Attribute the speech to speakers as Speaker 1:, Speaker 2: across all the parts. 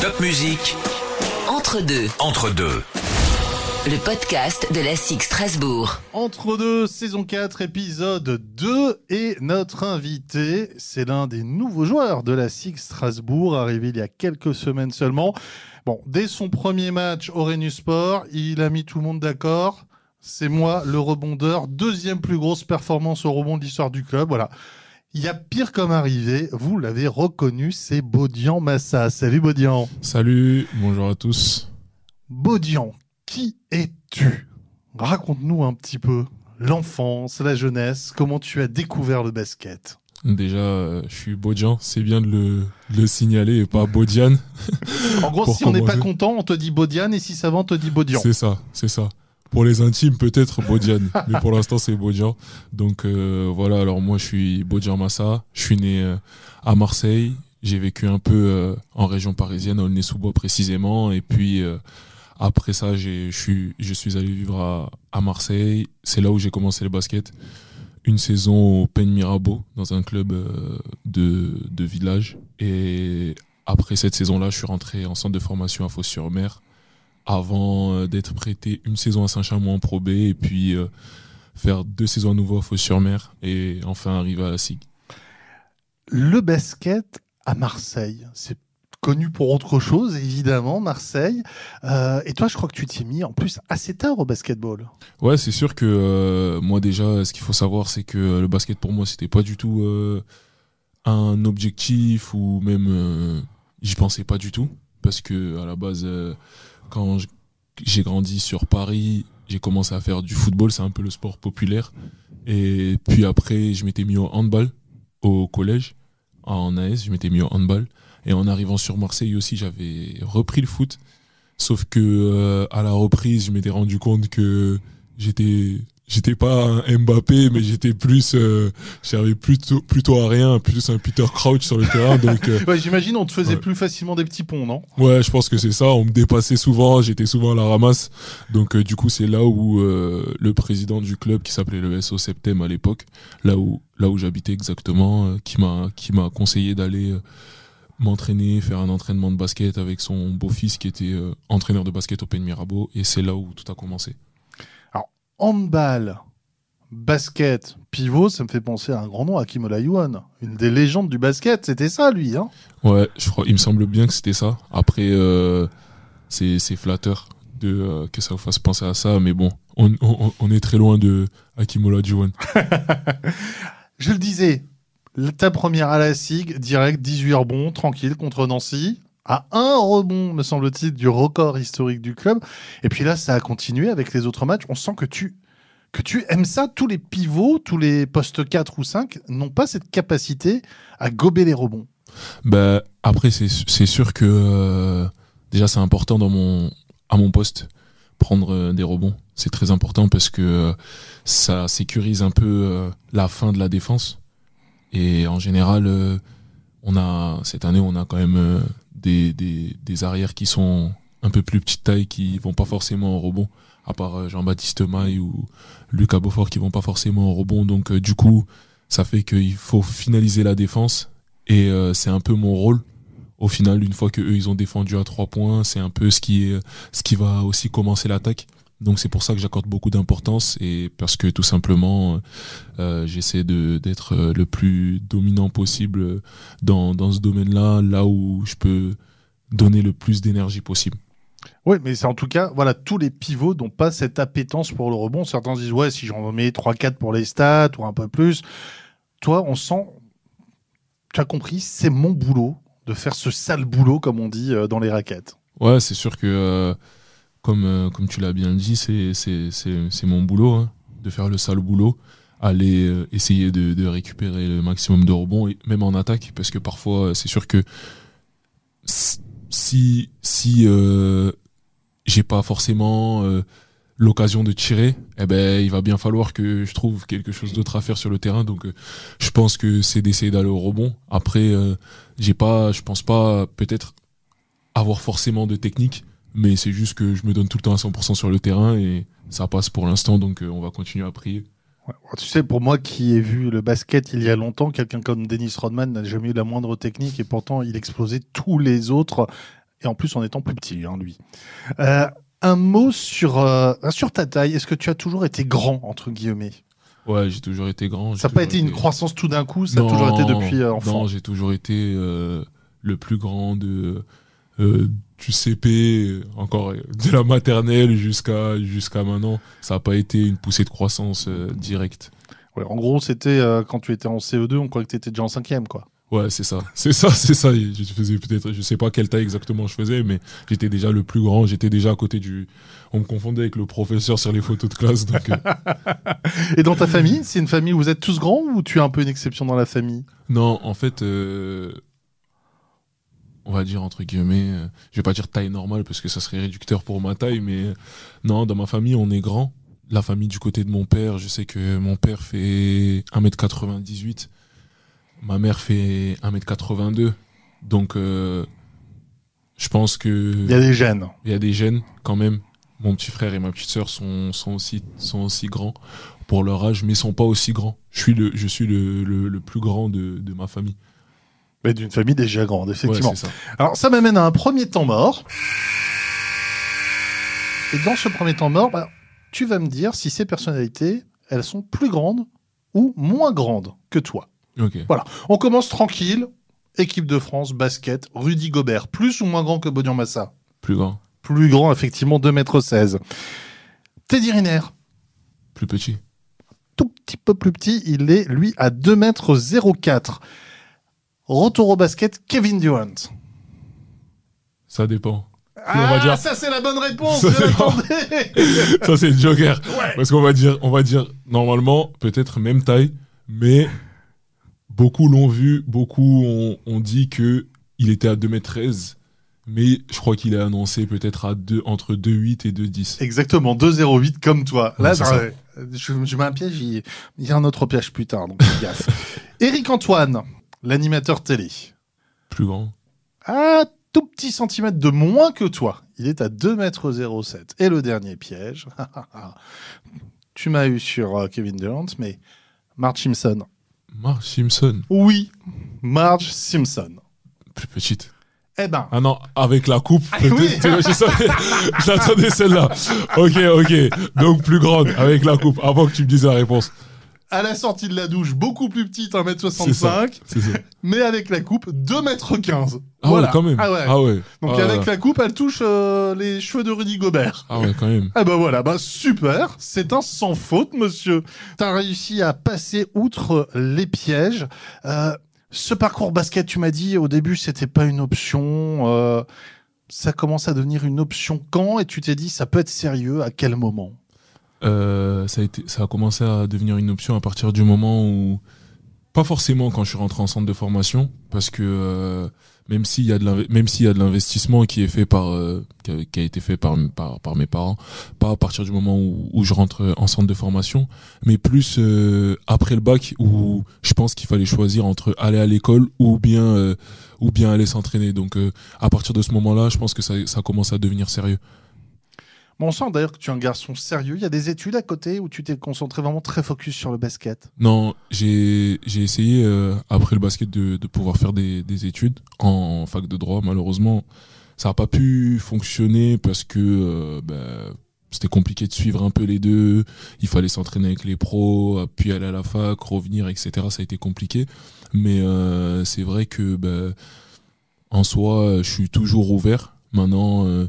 Speaker 1: Top musique.
Speaker 2: Entre deux.
Speaker 1: Entre deux.
Speaker 2: Le podcast de la SIG Strasbourg.
Speaker 3: Entre deux, saison 4, épisode 2, et notre invité, c'est l'un des nouveaux joueurs de la SIG Strasbourg, arrivé il y a quelques semaines seulement. Bon, dès son premier match au Renu Sport, il a mis tout le monde d'accord. C'est moi, le rebondeur, deuxième plus grosse performance au rebond de l'histoire du club. Voilà. Il y a pire comme arrivé, vous l'avez reconnu, c'est Baudian Massa. Salut Baudian.
Speaker 4: Salut, bonjour à tous.
Speaker 3: Baudian, qui es-tu? Raconte-nous un petit peu l'enfance, la jeunesse, comment tu as découvert le basket.
Speaker 4: Déjà, euh, je suis Bodian, c'est bien de le, de le signaler et pas Bodian.
Speaker 3: En gros, si on n'est pas content, on te dit Baudian, et si ça va, on te dit Baudian.
Speaker 4: C'est ça, c'est ça. Pour les intimes, peut-être Bodian, mais pour l'instant, c'est Bodian. Donc euh, voilà, alors moi, je suis Bodian Massa, je suis né euh, à Marseille, j'ai vécu un peu euh, en région parisienne, à Aulnay-sous-Bois précisément, et puis après ça, je suis, je suis allé vivre à, à Marseille, c'est là où j'ai commencé le basket. Une saison au Pen Mirabeau, dans un club de, de village. Et après cette saison-là, je suis rentré en centre de formation à Fos-sur-Mer avant euh, d'être prêté une saison à Saint-Chamond en Pro B et puis euh, faire deux saisons à nouveau à Fos-sur-Mer et enfin arriver à la SIG.
Speaker 3: Le basket à Marseille, c'est connu pour autre chose, évidemment, Marseille. Euh, et toi, je crois que tu t'y es mis en plus assez tard au basketball.
Speaker 4: Ouais, c'est sûr que euh, moi déjà, ce qu'il faut savoir, c'est que le basket pour moi, c'était pas du tout euh, un objectif ou même j'y pensais pas du tout parce que à la base, quand j'ai grandi sur Paris, j'ai commencé à faire du football, c'est un peu le sport populaire. Et puis après, je m'étais mis au handball au collège en AS, je m'étais mis au handball. Et en arrivant sur Marseille aussi, j'avais repris le foot. Sauf que euh, à la reprise, je m'étais rendu compte que j'étais j'étais pas un Mbappé, mais j'étais plus euh, j'avais plutôt plutôt à rien, plus un Peter Crouch sur le terrain. Donc euh,
Speaker 3: Ouais, J'imagine on te faisait
Speaker 4: Ouais.
Speaker 3: plus facilement des petits ponts, non?
Speaker 4: Ouais, je pense que c'est ça. On me dépassait souvent, j'étais souvent à la ramasse. Donc euh, du coup, c'est là où le président du club qui s'appelait le SO Septem à l'époque, là où là où j'habitais exactement, qui m'a qui m'a conseillé d'aller m'entraîner, faire un entraînement de basket avec son beau-fils qui était entraîneur de basket au Pen Mirabeau et c'est là où tout a commencé.
Speaker 3: Handball, basket, pivot, ça me fait penser à un grand nom, Hakim Olajuwon, une des légendes du basket. C'était ça, lui. Hein?
Speaker 4: Ouais, je crois, il me semble bien que c'était ça. Après, euh, c'est flatteur de euh, que ça vous fasse penser à ça, mais bon, on, on, on est très loin de Hakim Olajuwon.
Speaker 3: Je le disais, ta première à la SIG, direct, 18 rebonds, tranquille, contre Nancy. À un rebond, me semble-t-il, du record historique du club. Et puis là, ça a continué avec les autres matchs. On sent que tu, aimes ça. Tous les pivots, tous les postes 4 ou 5 n'ont pas cette capacité à gober les rebonds.
Speaker 4: Bah, après, c'est sûr que euh, déjà c'est important dans mon à mon poste prendre euh, des rebonds. C'est très important parce que euh, ça sécurise un peu la fin de la défense. Et en général, on a cette année, on a quand même des, arrières qui sont un peu plus petite taille, qui vont pas forcément au rebond, à part euh, Jean-Baptiste Maille ou Lucas Beaufort qui vont pas forcément au rebond. Donc euh, du coup, ça fait qu'il faut finaliser la défense et euh, c'est un peu mon rôle. Au final, une fois que eux ils ont défendu à trois points, c'est un peu ce qui va aussi commencer l'attaque. Donc c'est pour ça que j'accorde beaucoup d'importance et parce que tout simplement euh, j'essaie de d'être euh, le plus dominant possible dans dans ce domaine-là, là où je peux donner le plus d'énergie possible.
Speaker 3: Oui, mais c'est en tout cas, voilà, tous les pivots n'ont pas cette appétence pour le rebond. Certains disent, ouais, si j'en mets 3-4 pour les stats ou un peu plus. Toi, on sent, tu as compris, c'est mon boulot de faire ce sale boulot, comme on dit euh, dans les raquettes.
Speaker 4: Ouais, c'est sûr que euh, comme euh, comme tu l'as bien dit, c'est mon boulot hein, de faire le sale boulot, aller euh, essayer de récupérer le maximum de rebonds même en attaque parce que parfois euh, c'est sûr que si si euh, j'ai pas forcément l'occasion de tirer, eh ben il va bien falloir que je trouve quelque chose d'autre à faire sur le terrain. Donc je pense que c'est d'essayer d'aller au rebond. Après, j'ai pas, je pense pas peut-être avoir forcément de technique, mais c'est juste que je me donne tout le temps à 100% sur le terrain et ça passe pour l'instant. Donc euh, on va continuer à prier.
Speaker 3: Ouais. Tu sais, pour moi qui ai vu le basket il y a longtemps, quelqu'un comme Dennis Rodman n'a jamais eu la moindre technique et pourtant il explosait tous les autres. Et en plus en étant plus petit, hein, lui. Euh, un mot sur, euh, sur ta taille. Est-ce que tu as toujours été grand, entre guillemets?
Speaker 4: Ouais, j'ai toujours été grand.
Speaker 3: Ça n'a pas été une croissance tout d'un coup, ça a toujours été depuis euh, enfant?
Speaker 4: Non, j'ai toujours été le plus grand de du CP, euh, encore euh, de la maternelle jusqu'à jusqu'à maintenant. Ça n'a pas été une poussée de croissance euh, directe.
Speaker 3: Ouais, en gros, c'était euh, quand tu étais en CE2, on croyait que tu étais déjà en cinquième, quoi.
Speaker 4: Ouais, c'est ça, c'est ça, c'est ça. Je faisais peut-être, je sais pas quelle taille exactement je faisais, mais j'étais déjà le plus grand. J'étais déjà à côté du. On me confondait avec le professeur sur les photos de classe, donc. euh,
Speaker 3: Et dans ta famille, c'est une famille où vous êtes tous grands ou tu es un peu une exception dans la famille?
Speaker 4: Non, en fait, on va dire entre guillemets, euh, je vais pas dire taille normale parce que ça serait réducteur pour ma taille, mais euh, non, dans ma famille, on est grand. La famille du côté de mon père, je sais que mon père fait 1m98, ma mère fait 1m82, donc euh, je pense que
Speaker 3: Il y a des gènes.
Speaker 4: il y a des gènes quand même. Mon petit frère et ma petite sœur sont, sont, aussi, sont aussi grands pour leur âge, mais sont pas aussi grands. Je suis le, je suis le, le, le plus grand de, de ma famille.
Speaker 3: Mais d'une famille déjà grande, effectivement.
Speaker 4: ça.
Speaker 3: Alors, ça m'amène à un premier temps mort. Et dans ce premier temps mort, bah, tu vas me dire si ces personnalités, elles sont plus grandes ou moins grandes que toi.
Speaker 4: Ok.
Speaker 3: On commence tranquille. Équipe de France, basket, Rudy Gobert, plus ou moins grand que Bodian Massa?
Speaker 4: Plus grand.
Speaker 3: Plus grand, effectivement, 2m16. Teddy Riner,
Speaker 4: Plus petit.
Speaker 3: tout petit peu plus petit, il est, lui, à 2m04. Retour au basket, Kevin Durant.
Speaker 4: Ça dépend.
Speaker 3: Ah,
Speaker 4: va dire-
Speaker 3: ça c'est la bonne réponse.
Speaker 4: Ça, c'est. Ça, c'est le joker.
Speaker 3: Ouais.
Speaker 4: Parce qu'on va dire, on va dire, normalement, peut-être même taille, mais beaucoup l'ont vu, beaucoup ont, ont dit que il était à 2m13, mais je crois qu'il est annoncé peut-être à 2, entre 2,8 et 2,10.
Speaker 3: Exactement, 2,08 comme toi. Là,
Speaker 4: Ouais,
Speaker 3: ça. je, je mets un piège, il, il y a un autre piège plus tard, donc gaffe. Éric Antoine, l'animateur télé.
Speaker 4: Plus grand.
Speaker 3: Un tout petit centimètre de moins que toi. Il est à 2,07 m. Et le dernier piège, tu m'as eu sur euh, Kevin Durant, mais Marge Simpson.
Speaker 4: Marge Simpson.
Speaker 3: Oui, Marge Simpson.
Speaker 4: Plus petite.
Speaker 3: Eh ben,
Speaker 4: Ah non, avec la coupe.
Speaker 3: Ah oui.
Speaker 4: J'attendais celle-là. Ok, ok. Donc plus grande, avec la coupe, avant que tu me dises la réponse.
Speaker 3: À la sortie de la douche, beaucoup plus petite,
Speaker 4: C'est
Speaker 3: 1m65,
Speaker 4: C'est ça.
Speaker 3: mais avec la coupe, 2m15.
Speaker 4: Ah
Speaker 3: Voilà.
Speaker 4: ouais, quand même.
Speaker 3: Ah ouais.
Speaker 4: Ah ouais.
Speaker 3: Donc
Speaker 4: Ah
Speaker 3: avec
Speaker 4: ouais.
Speaker 3: la coupe, elle touche euh, les cheveux de Rudy Gobert.
Speaker 4: Ah ouais, quand même.
Speaker 3: Ah bah voilà, bah super, c'est un sans faute, monsieur. T'as réussi à passer outre les pièges. Euh, ce parcours basket, tu m'as dit au début, c'était pas une option. euh, ça commence à devenir une option quand? Et tu t'es dit, ça peut être sérieux à quel moment?
Speaker 4: Euh, ça, a commencé à devenir une option à partir du moment où, pas forcément quand je suis rentré en centre de formation, parce que euh, même s'il y a de l'investissement qui est fait par euh, qui, a, été fait par, mes parents, pas à partir du moment où, je rentre en centre de formation, mais plus après le bac où je pense qu'il fallait choisir entre aller à l'école ou bien ou bien aller s'entraîner. Donc à partir de ce moment-là, je pense que ça ça commence à devenir sérieux.
Speaker 3: On sent d'ailleurs que tu es un garçon sérieux. Il y a des études à côté où tu t'es concentré vraiment très focus sur le basket.
Speaker 4: Non, j'ai essayé euh, après le basket de, de pouvoir faire des, des études en fac de droit. Malheureusement, ça n'a pas pu fonctionner parce que euh, bah, c'était compliqué de suivre un peu les deux. Il fallait s'entraîner avec les pros, puis aller à la fac, revenir, etc. Ça a été compliqué. Mais euh, c'est vrai que bah, en soi, je suis toujours ouvert. Maintenant, euh,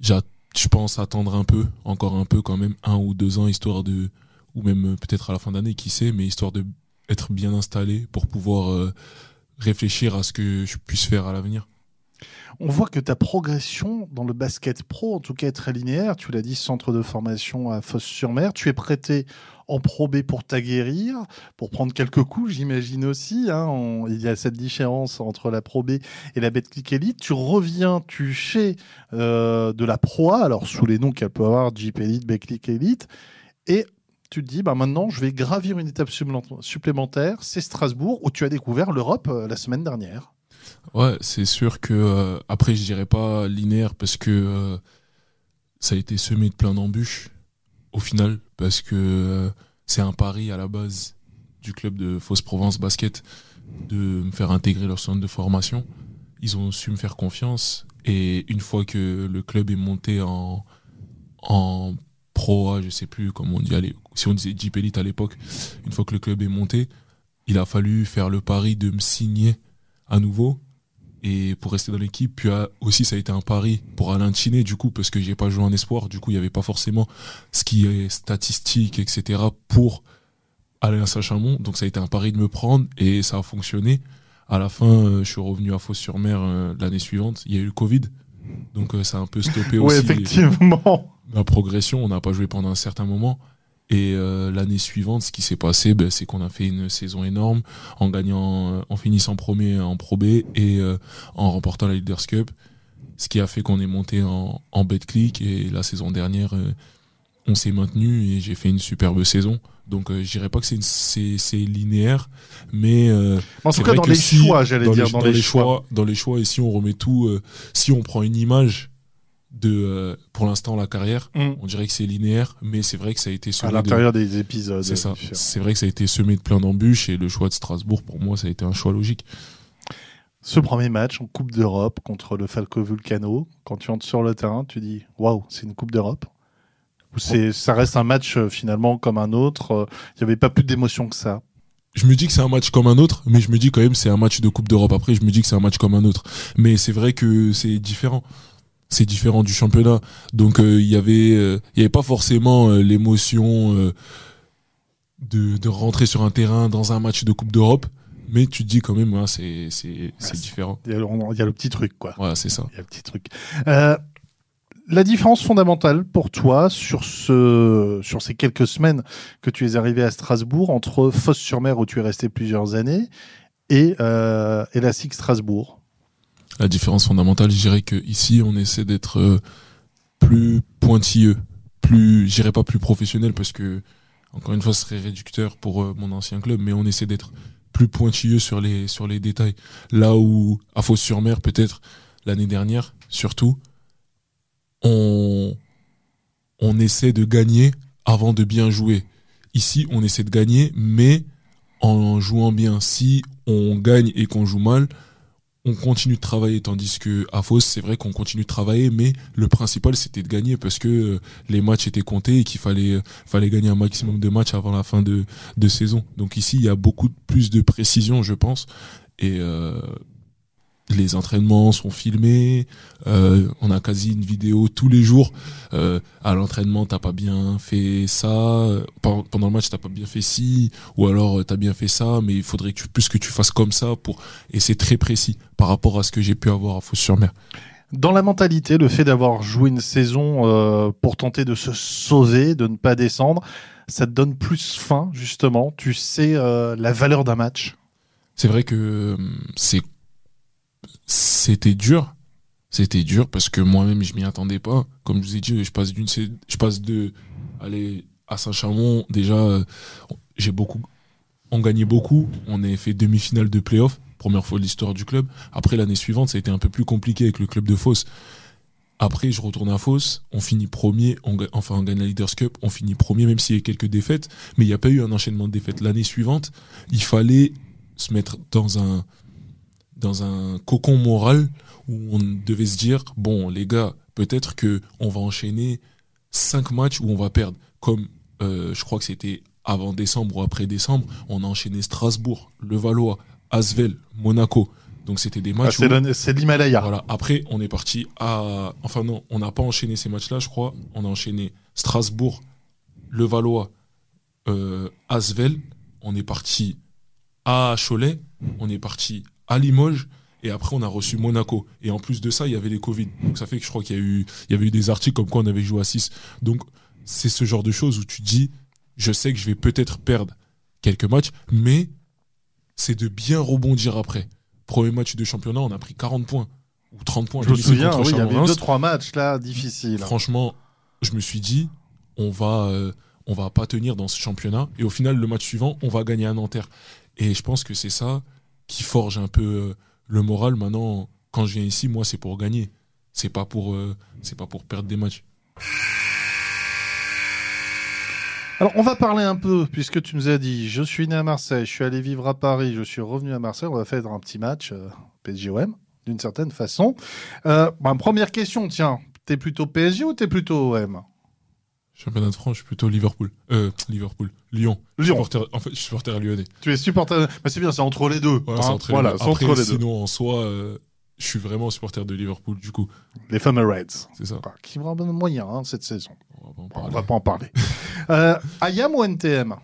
Speaker 4: j'a- je pense attendre un peu, encore un peu quand même, un ou deux ans, histoire de ou même euh, peut-être à la fin d'année, qui sait, mais histoire de être bien installé pour pouvoir euh, réfléchir à ce que je puisse faire à l'avenir.
Speaker 3: On voit que ta progression dans le basket pro, en tout cas, est très linéaire. Tu l'as dit, centre de formation à Fosse-sur-Mer. Tu es prêté en Pro B pour t'aguerrir, pour prendre quelques coups, j'imagine aussi. hein. On- il y a cette différence entre la Pro B et la Betclic Elite. Tu reviens, tu chez euh, de la Pro A, alors sous les noms qu'elle peut avoir, Jeep Elite, Betclic Elite, et tu te dis, bah maintenant, je vais gravir une étape supplément- supplémentaire. C'est Strasbourg, où tu as découvert l'Europe euh, la semaine dernière.
Speaker 4: Ouais, c'est sûr que euh, après je dirais pas linéaire parce que euh, ça a été semé de plein d'embûches au final parce que euh, c'est un pari à la base du club de Fausse Provence Basket de me faire intégrer leur centre de formation. Ils ont su me faire confiance Et une fois que le club est monté en, en Pro A, je sais plus comment on dit, si on disait Jeep Elite à l'époque, une fois que le club est monté, il a fallu faire le pari de me signer à nouveau et pour rester dans l'équipe. Puis euh, aussi, ça a été un pari pour Alain Chiné, du coup, parce que j'ai pas joué en espoir. Du coup, il n'y avait pas forcément ce qui est statistique, etc. pour Alain Sachamon. Donc, ça a été un pari de me prendre et ça a fonctionné. À la fin, euh, je suis revenu à Fos-sur-Mer euh, l'année suivante. Il y a eu le Covid. Donc, ça a un peu stoppé aussi
Speaker 3: effectivement.
Speaker 4: ma progression. On n'a pas joué pendant un certain moment. Et euh, l'année suivante, ce qui s'est passé, ben, c'est qu'on a fait une saison énorme en gagnant, euh, en finissant premier en Pro B et euh, en remportant la Leaders Cup, ce qui a fait qu'on est monté en, en Betclic et la saison dernière, euh, on s'est maintenu et j'ai fait une superbe saison. Donc je dirais pas que c'est une- c'est c'est linéaire, mais
Speaker 3: En tout cas, dans les
Speaker 4: si-
Speaker 3: choix, j'allais dire, dans, les choix.
Speaker 4: dans les choix, et si on remet tout, si on prend une image de, euh, pour l'instant, la carrière,
Speaker 3: Mm.
Speaker 4: on dirait que c'est linéaire, mais c'est vrai que ça a été
Speaker 3: À
Speaker 4: semé de,
Speaker 3: l'intérieur des épisodes.
Speaker 4: c'est ça.
Speaker 3: différents.
Speaker 4: C'est vrai que ça a été semé de plein d'embûches et le choix de Strasbourg, pour moi, ça a été un choix logique.
Speaker 3: Ce premier match en Coupe d'Europe contre le Falco Vulcano, quand tu entres sur le terrain, tu dis waouh, c'est une Coupe d'Europe? Ou c'est, ça reste un match euh, finalement comme un autre? Euh, Il n'y avait pas plus d'émotion que ça.
Speaker 4: Je me dis que c'est un match comme un autre, mais je me dis quand même c'est un match de Coupe d'Europe. Après, je me dis que c'est un match comme un autre. Mais c'est vrai que c'est différent. C'est différent du championnat. Donc euh, il y avait, euh, il y avait pas forcément euh, l'émotion euh, de, de rentrer sur un terrain dans un match de Coupe d'Europe. Mais tu te dis quand même, ouais, c'est
Speaker 3: c'est
Speaker 4: différent.
Speaker 3: Il y a le, il y a le petit truc, quoi.
Speaker 4: Voilà, c'est ça.
Speaker 3: Il y a le petit truc. Euh, la différence fondamentale pour toi sur, ce, sur ces quelques semaines que tu es arrivé à Strasbourg entre Fosse-sur-Mer où tu es resté plusieurs années et, euh, et la SIG Strasbourg?
Speaker 4: La différence fondamentale, je dirais que ici, on essaie d'être euh, plus pointilleux, plus, je dirais pas plus professionnel parce que, encore une fois, ce serait réducteur pour euh, mon ancien club, mais on essaie d'être plus pointilleux sur les, détails. Là où, à Fos-sur-Mer, peut-être, l'année dernière, surtout, on, on essaie de gagner avant de bien jouer. Ici, on essaie de gagner, mais en jouant bien. Si on gagne et qu'on joue mal, on continue de travailler tandis que à Fos c'est vrai qu'on continue de travailler mais le principal c'était de gagner parce que euh, les matchs étaient comptés et qu'il fallait euh, fallait gagner un maximum de matchs avant la fin de de saison. Donc ici il y a beaucoup plus de précision je pense. Et euh, les entraînements sont filmés euh, on a quasi une vidéo tous les jours euh, à l'entraînement t'as pas bien fait ça pendant le match t'as pas bien fait ci ou alors euh, t'as bien fait ça mais il faudrait que tu, plus que tu fasses comme ça pour et c'est très précis par rapport à ce que j'ai pu avoir à Fos-sur-Mer.
Speaker 3: Dans la mentalité, le fait d'avoir joué une saison euh, pour tenter de se sauver, de ne pas descendre, ça te donne plus faim, justement. Tu sais la valeur d'un match.
Speaker 4: C'est vrai que c'est c'était dur, c'était dur parce que moi-même je m'y attendais pas. Comme je vous ai dit, je passe d'une je passe de aller à Saint-Chamond déjà j'ai beaucoup on gagnait beaucoup, on a fait demi-finale de play-off, première fois de l'histoire du club. Après l'année suivante, ça a été un peu plus compliqué avec le club de Fos. Après, je retourne à Fos, on finit premier, enfin on gagne la Leaders Cup, on finit premier même s'il y a quelques défaites, mais il n'y a pas eu un enchaînement de défaites. L'année suivante, il fallait se mettre dans un dans un cocon moral où on devait se dire bon les gars peut-être que on va enchaîner cinq matchs où on va perdre comme euh, je crois que c'était avant décembre ou après décembre on a enchaîné Strasbourg Levallois Asvel Monaco donc c'était des
Speaker 3: Ah,
Speaker 4: matchs
Speaker 3: le- c'est l'Himalaya.
Speaker 4: voilà. Après, on est parti à. Enfin, non, on n'a pas enchaîné ces matchs-là, je crois. On a enchaîné Strasbourg, Levallois, euh, Asvel. On est parti à Cholet. On est parti à Limoges. Et après, on a reçu Monaco. Et en plus de ça, il y avait les Covid. Donc, ça fait que je crois qu'il y, a eu- il y avait eu des articles comme quoi on avait joué à 6. Donc, c'est ce genre de choses où tu dis je sais que je vais peut-être perdre quelques matchs, mais c'est de bien rebondir après. Premier match de championnat, on a pris 40 points ou 30 points.
Speaker 3: Je me souviens, oui, il y avait
Speaker 4: Chalon-Reims.
Speaker 3: deux, trois matchs là difficiles.
Speaker 4: Franchement, je me suis dit, on va, euh, on va pas tenir dans ce championnat. Et au final, le match suivant, on va gagner à Nanterre. Et je pense que c'est ça qui forge un peu euh, le moral. Maintenant, quand je viens ici, moi, c'est pour gagner. C'est pas pour, euh, c'est pas pour perdre des matchs.
Speaker 3: Alors, on va parler un peu, puisque tu nous as dit, je suis né à Marseille, je suis allé vivre à Paris, je suis revenu à Marseille, on va faire un petit match euh, PSGOM. d'une certaine façon. Euh, première question, tiens, t'es plutôt PSG ou t'es plutôt OM
Speaker 4: Championnat de France, je suis plutôt Liverpool. Euh, Liverpool. Lyon.
Speaker 3: Lyon.
Speaker 4: Supporter- en fait, je suis supporter lyonnais.
Speaker 3: Tu es supporter. Bah, c'est bien, c'est entre les deux.
Speaker 4: Voilà,
Speaker 3: hein.
Speaker 4: c'est entre les deux.
Speaker 3: entre
Speaker 4: sinon, en soi, euh, je suis vraiment supporter de Liverpool, du coup.
Speaker 3: Les fameux Reds.
Speaker 4: C'est ça.
Speaker 3: Bah, Qui bon moyen hein, cette saison.
Speaker 4: On va pas en
Speaker 3: On va pas en parler. euh, Ayam ou NTM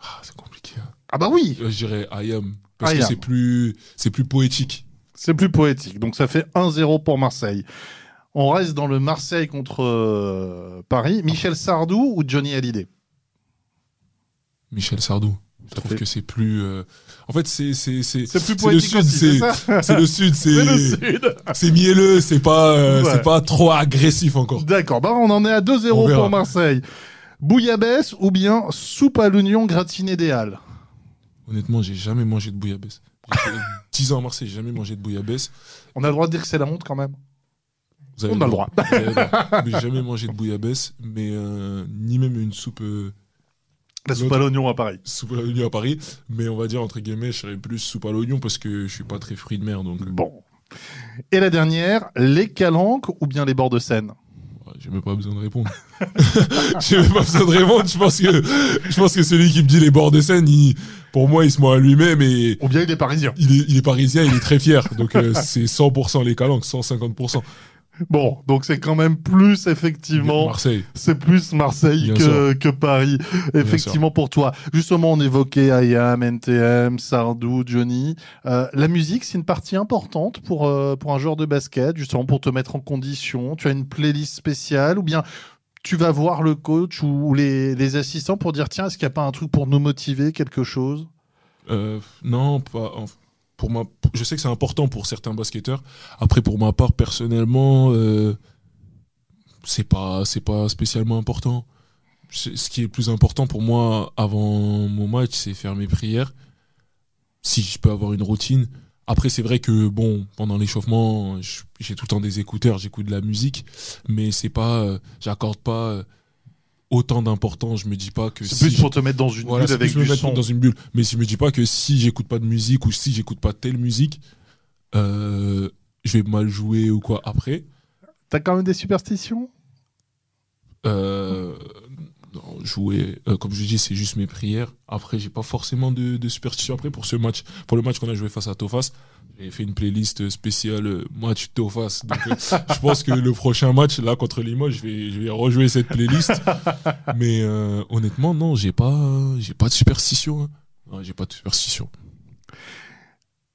Speaker 4: Ah, c'est compliqué. hein.
Speaker 3: Ah bah oui,
Speaker 4: Euh, Je dirais IAM. Parce
Speaker 3: IAM.
Speaker 4: que c'est plus, c'est plus poétique.
Speaker 3: c'est plus poétique. Donc ça fait 1-0 pour Marseille. On reste dans le Marseille contre euh, Paris. Michel Sardou ou Johnny Hallyday?
Speaker 4: Michel Sardou. Je trouve
Speaker 3: fait-
Speaker 4: que c'est plus. euh, En fait, c'est c'est c'est
Speaker 3: C'est plus
Speaker 4: le
Speaker 3: poétique
Speaker 4: sud,
Speaker 3: c'est
Speaker 4: le sud,
Speaker 3: C'est
Speaker 4: c'est mielleux, c'est pas euh,
Speaker 3: Ouais.
Speaker 4: c'est pas trop agressif encore.
Speaker 3: D'accord, bah on en est à 2-0
Speaker 4: On verra.
Speaker 3: pour Marseille. Bouillabaisse ou bien soupe à l'oignon gratinée des Halles?
Speaker 4: Honnêtement, j'ai jamais mangé de bouillabaisse. J'ai fait 10 ans à Marseille, j'ai jamais mangé de bouillabaisse.
Speaker 3: On a le droit de dire que c'est la honte quand même
Speaker 4: Vous avez
Speaker 3: On a le droit.
Speaker 4: J'ai jamais mangé de bouillabaisse, mais euh, ni même une soupe euh,
Speaker 3: La soupe à l'oignon à Paris.
Speaker 4: soupe à l'oignon à Paris. Mais on va dire entre guillemets, je serais plus soupe à l'oignon parce que je suis pas très fruit de mer, donc euh,
Speaker 3: Bon. Et la dernière, les calanques ou bien les bords de Seine?
Speaker 4: J'ai même pas besoin de répondre. j'ai même pas besoin de répondre. Je pense que je pense que celui qui me dit les bords de Seine, il- pour moi, il se ment à lui-même et
Speaker 3: Ou bien il est parisien.
Speaker 4: il est, il est parisien, il est très fier. Donc euh, c'est 100% les calanques, 150%.
Speaker 3: Bon, donc c'est quand même plus effectivement
Speaker 4: Marseille.
Speaker 3: C'est plus Marseille que, que Paris, effectivement pour toi. Justement, on évoquait Ayam, NTM, Sardou, Johnny. Euh, la musique, c'est une partie importante pour, euh, pour un joueur de basket, justement pour te mettre en condition. Tu as une playlist spéciale ou bien tu vas voir le coach ou les, les assistants pour dire tiens, est-ce qu'il n'y a pas un truc pour nous motiver, quelque chose?
Speaker 4: Euh, non, pas. Pour je sais que c'est important pour certains basketteurs. Après, pour ma part, personnellement, euh, c'est pas, c'est pas spécialement important. Ce qui est le plus important pour moi avant mon match, c'est faire mes prières. Si je peux avoir une routine. Après, c'est vrai que bon, pendant l'échauffement, j'ai tout le temps des écouteurs, j'écoute de la musique, mais c'est pas, euh, j'accorde pas euh, autant d'importance. Je me dis pas que
Speaker 3: C'est
Speaker 4: si
Speaker 3: plus
Speaker 4: je-
Speaker 3: pour te mettre dans une
Speaker 4: voilà,
Speaker 3: bulle avec
Speaker 4: plus
Speaker 3: du son.
Speaker 4: dans une bulle. Mais si je me dis pas que si j'écoute pas de musique ou si j'écoute pas telle musique, euh, je vais mal jouer ou quoi après.
Speaker 3: T'as quand même des superstitions?
Speaker 4: Euh, non, jouer, euh, comme je dis, c'est juste mes prières. Après, j'ai pas forcément de, de superstition. Après, pour ce match, pour le match qu'on a joué face à Tofas, j'ai fait une playlist spéciale euh, match Tofas. Donc, euh, je pense que le prochain match, là, contre Limoges, je vais, je vais rejouer cette playlist. Mais euh, honnêtement, non, j'ai pas, j'ai pas de superstition. hein. Non, j'ai pas de superstition.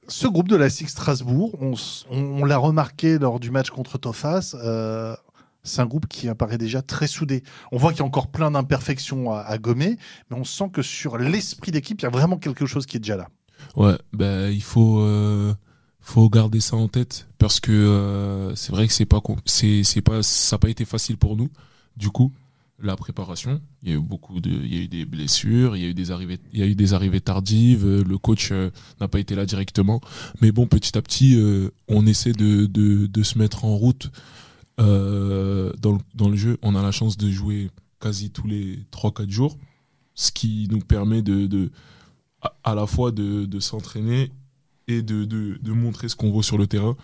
Speaker 3: Ce groupe de la SIG Strasbourg, on, s- on- on l'a remarqué lors du match contre Tofas, euh, c'est un groupe qui apparaît déjà très soudé. On voit qu'il y a encore plein d'imperfections à, gommer, mais on sent que sur l'esprit d'équipe, il y a vraiment quelque chose qui est déjà là.
Speaker 4: Ouais, ben il faut euh, faut garder ça en tête parce que euh, c'est vrai que c'est pas c'est c'est pas ça a pas été facile pour nous. Du coup, la préparation, il y a eu beaucoup de il y a eu des blessures, il y a eu des arrivées il y a eu des arrivées tardives, euh, le coach n'a pas été là directement, mais bon petit à petit on essaie de, de de se mettre en route euh, dans le, jeu, on a la chance de jouer quasi tous les 3 4 jours, ce qui nous permet de à, la fois de, s'entraîner et de, montrer ce qu'on vaut sur le terrain.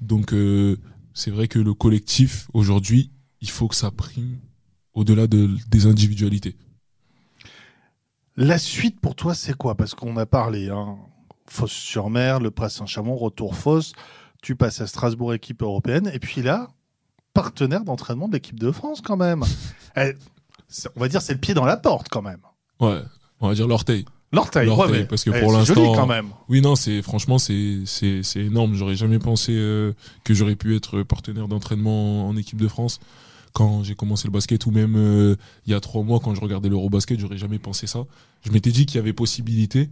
Speaker 4: Donc euh, c'est vrai que le collectif, aujourd'hui, il faut que ça prime au-delà de, des individualités.
Speaker 3: La suite pour toi, c'est quoi? Parce qu'on a parlé, hein, Fosse-sur-Mer, le Prince Saint-Chamond, retour Fosse, tu passes à Strasbourg, équipe européenne, et puis là, partenaire d'entraînement de l'équipe de France quand même. Eh, on va dire c'est le pied dans la porte quand même.
Speaker 4: Ouais, on va dire l'orteil.
Speaker 3: L'orteil, ouais, mais-
Speaker 4: parce que
Speaker 3: eh,
Speaker 4: pour l'instant-
Speaker 3: quand même.
Speaker 4: Oui, non, c'est franchement, c'est c'est c'est énorme. J'aurais jamais pensé euh, que j'aurais pu être partenaire d'entraînement en équipe de France quand j'ai commencé le basket ou même euh, il y a trois mois quand je regardais l'Eurobasket, j'aurais jamais pensé ça. Je m'étais dit qu'il y avait possibilité.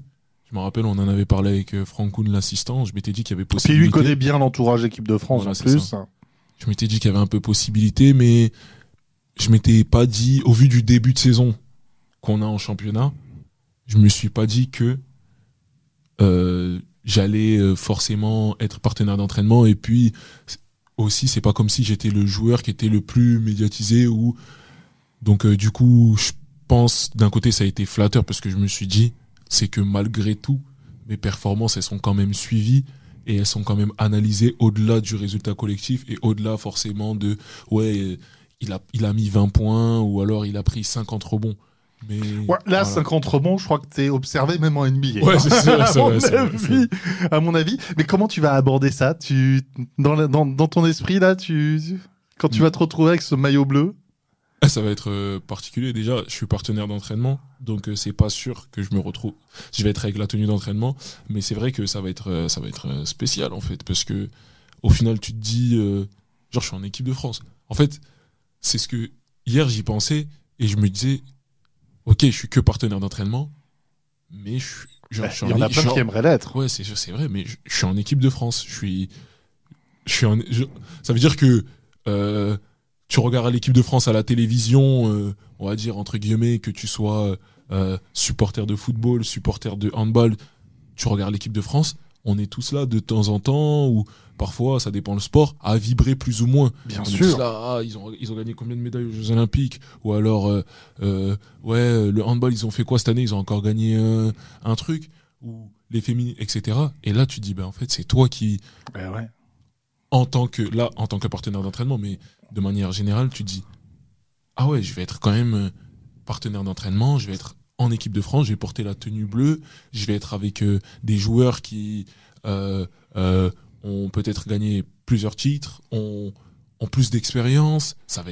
Speaker 4: Je me rappelle, on en avait parlé avec euh, Franck Kuhn, l'assistant. Je m'étais dit qu'il y avait
Speaker 3: Puis
Speaker 4: possibilité.
Speaker 3: lui connaît bien l'entourage équipe de France
Speaker 4: Voilà,
Speaker 3: en plus.
Speaker 4: ça. Je m'étais dit qu'il y avait un peu possibilité, mais je m'étais pas dit, au vu du début de saison qu'on a en championnat, je me suis pas dit que euh, j'allais euh, forcément être partenaire d'entraînement. Et puis aussi, c'est pas comme si j'étais le joueur qui était le plus médiatisé ou donc euh, du coup, je pense d'un côté ça a été flatteur parce que je me suis dit, c'est que malgré tout, mes performances elles sont quand même suivies et elles sont quand même analysées au-delà du résultat collectif et au-delà forcément de ouais il a il a mis 20 points ou alors il a pris 50 rebonds. Mais
Speaker 3: Ouais, là,
Speaker 4: voilà.
Speaker 3: 50 rebonds, je crois que t'es observé même en NBA.
Speaker 4: Ouais, c'est sûr, c'est
Speaker 3: à, mon
Speaker 4: vrai, c'est vrai,
Speaker 3: avis, à mon avis. Mais comment tu vas aborder ça? Tu, dans, la- dans, dans ton esprit, là, tu, quand tu vas te retrouver avec ce maillot bleu
Speaker 4: Ça va être euh, particulier. Déjà, je suis partenaire d'entraînement, donc euh, c'est pas sûr que je me retrouve. Je vais être avec la tenue d'entraînement, mais c'est vrai que ça va être, euh, ça va être spécial en fait, parce que au final, tu te dis, euh, genre, je suis en équipe de France. En fait, c'est ce que hier j'y pensais et je me disais, ok, je suis que partenaire d'entraînement, mais je suis, genre,
Speaker 3: Bah,
Speaker 4: je suis
Speaker 3: Il y en a plein qui aimeraient l'être.
Speaker 4: Ouais, c'est c'est vrai, mais je, je suis en équipe de France. Je suis, je suis en, je- ça veut dire que euh, tu regardes l'équipe de France à la télévision, euh, on va dire entre guillemets que tu sois euh, supporter de football, supporter de handball, tu regardes l'équipe de France. On est tous là de temps en temps ou parfois, ça dépend le sport, à vibrer plus ou moins.
Speaker 3: Bien
Speaker 4: On est
Speaker 3: sûr.
Speaker 4: tous là, ah, ils ont ils ont gagné combien de médailles aux Jeux Olympiques? Ou alors euh, euh, ouais euh, le handball ils ont fait quoi cette année? Ils ont encore gagné euh, un truc? Ou les féminines etc et là tu te dis ben en fait c'est toi qui
Speaker 3: Ben ouais.
Speaker 4: en tant que là en tant que partenaire d'entraînement mais de manière générale tu dis ah ouais je vais être quand même euh, partenaire d'entraînement je vais être en équipe de France je vais porter la tenue bleue je vais être avec euh, des joueurs qui euh, ont peut-être gagné plusieurs titres ont, plus d'expérience ça va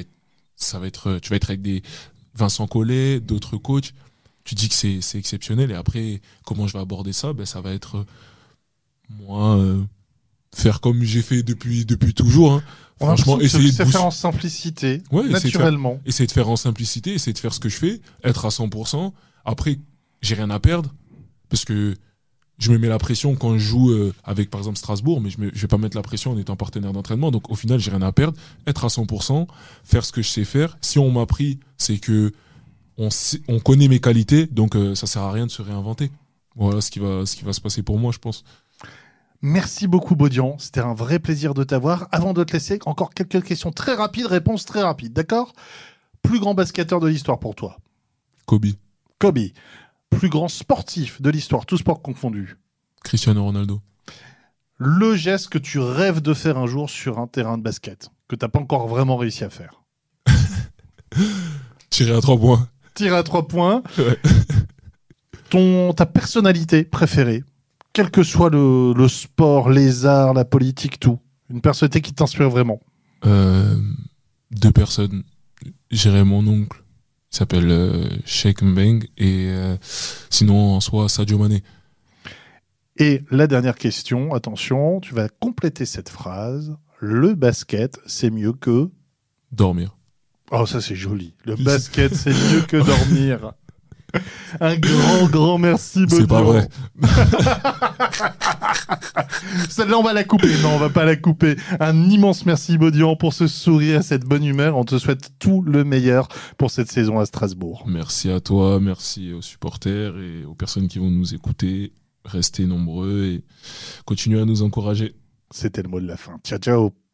Speaker 4: être tu vas être avec des Vincent Collet d'autres coachs tu dis que c'est exceptionnel et après comment je vais aborder ça? Ben ça va être moi faire comme j'ai fait depuis depuis toujours hein.
Speaker 3: On
Speaker 4: franchement essayer de
Speaker 3: faire en simplicité,
Speaker 4: Ouais, essayer de faire-
Speaker 3: naturellement.
Speaker 4: essayer de faire en simplicité, essayer de faire ce que je fais, être à 100%. Après, j'ai rien à perdre parce que je me mets la pression quand je joue euh, avec par exemple Strasbourg, mais je, je vais pas mettre la pression en étant partenaire d'entraînement. Donc au final, j'ai rien à perdre, être à 100%, faire ce que je sais faire. Si on m'a pris, c'est que on, sait- on connaît mes qualités, donc euh, ça sert à rien de se réinventer. Voilà ce qui va ce qui va se passer pour moi, je pense.
Speaker 3: Merci beaucoup, Baudian. C'était un vrai plaisir de t'avoir. Avant de te laisser, encore quelques questions très rapides, réponses très rapides, d'accord? Plus grand basketteur de l'histoire pour toi
Speaker 4: Kobe,
Speaker 3: Kobe. Plus grand sportif de l'histoire, tout sport confondu.
Speaker 4: Cristiano Ronaldo,
Speaker 3: Le geste que tu rêves de faire un jour sur un terrain de basket, que t'as pas encore vraiment réussi à faire.
Speaker 4: tiré à trois points.
Speaker 3: Tir à trois points.
Speaker 4: Ouais.
Speaker 3: Ton, ta personnalité préférée, quel que soit le, le sport, les arts, la politique, tout. Une personnalité qui t'inspire vraiment.
Speaker 4: Euh, deux personnes. J'irai mon oncle, il s'appelle euh, Sheikh Mbeng, et euh, sinon en soi Sadio Mané.
Speaker 3: Et la dernière question, attention, tu vas compléter cette phrase. Le basket, c'est mieux que.
Speaker 4: Dormir.
Speaker 3: Oh, ça c'est joli. Le basket, c'est mieux que dormir. Un grand, grand merci,
Speaker 4: C'est pas vrai.
Speaker 3: Celle-là, on va la couper. Non, on va pas la couper. Un immense merci, Baudian, pour ce sourire, cette bonne humeur. On te souhaite tout le meilleur pour cette saison à Strasbourg.
Speaker 4: Merci à toi, merci aux supporters et aux personnes qui vont nous écouter. Restez nombreux et continuez à nous encourager.
Speaker 3: C'était le mot de la fin. Ciao, ciao.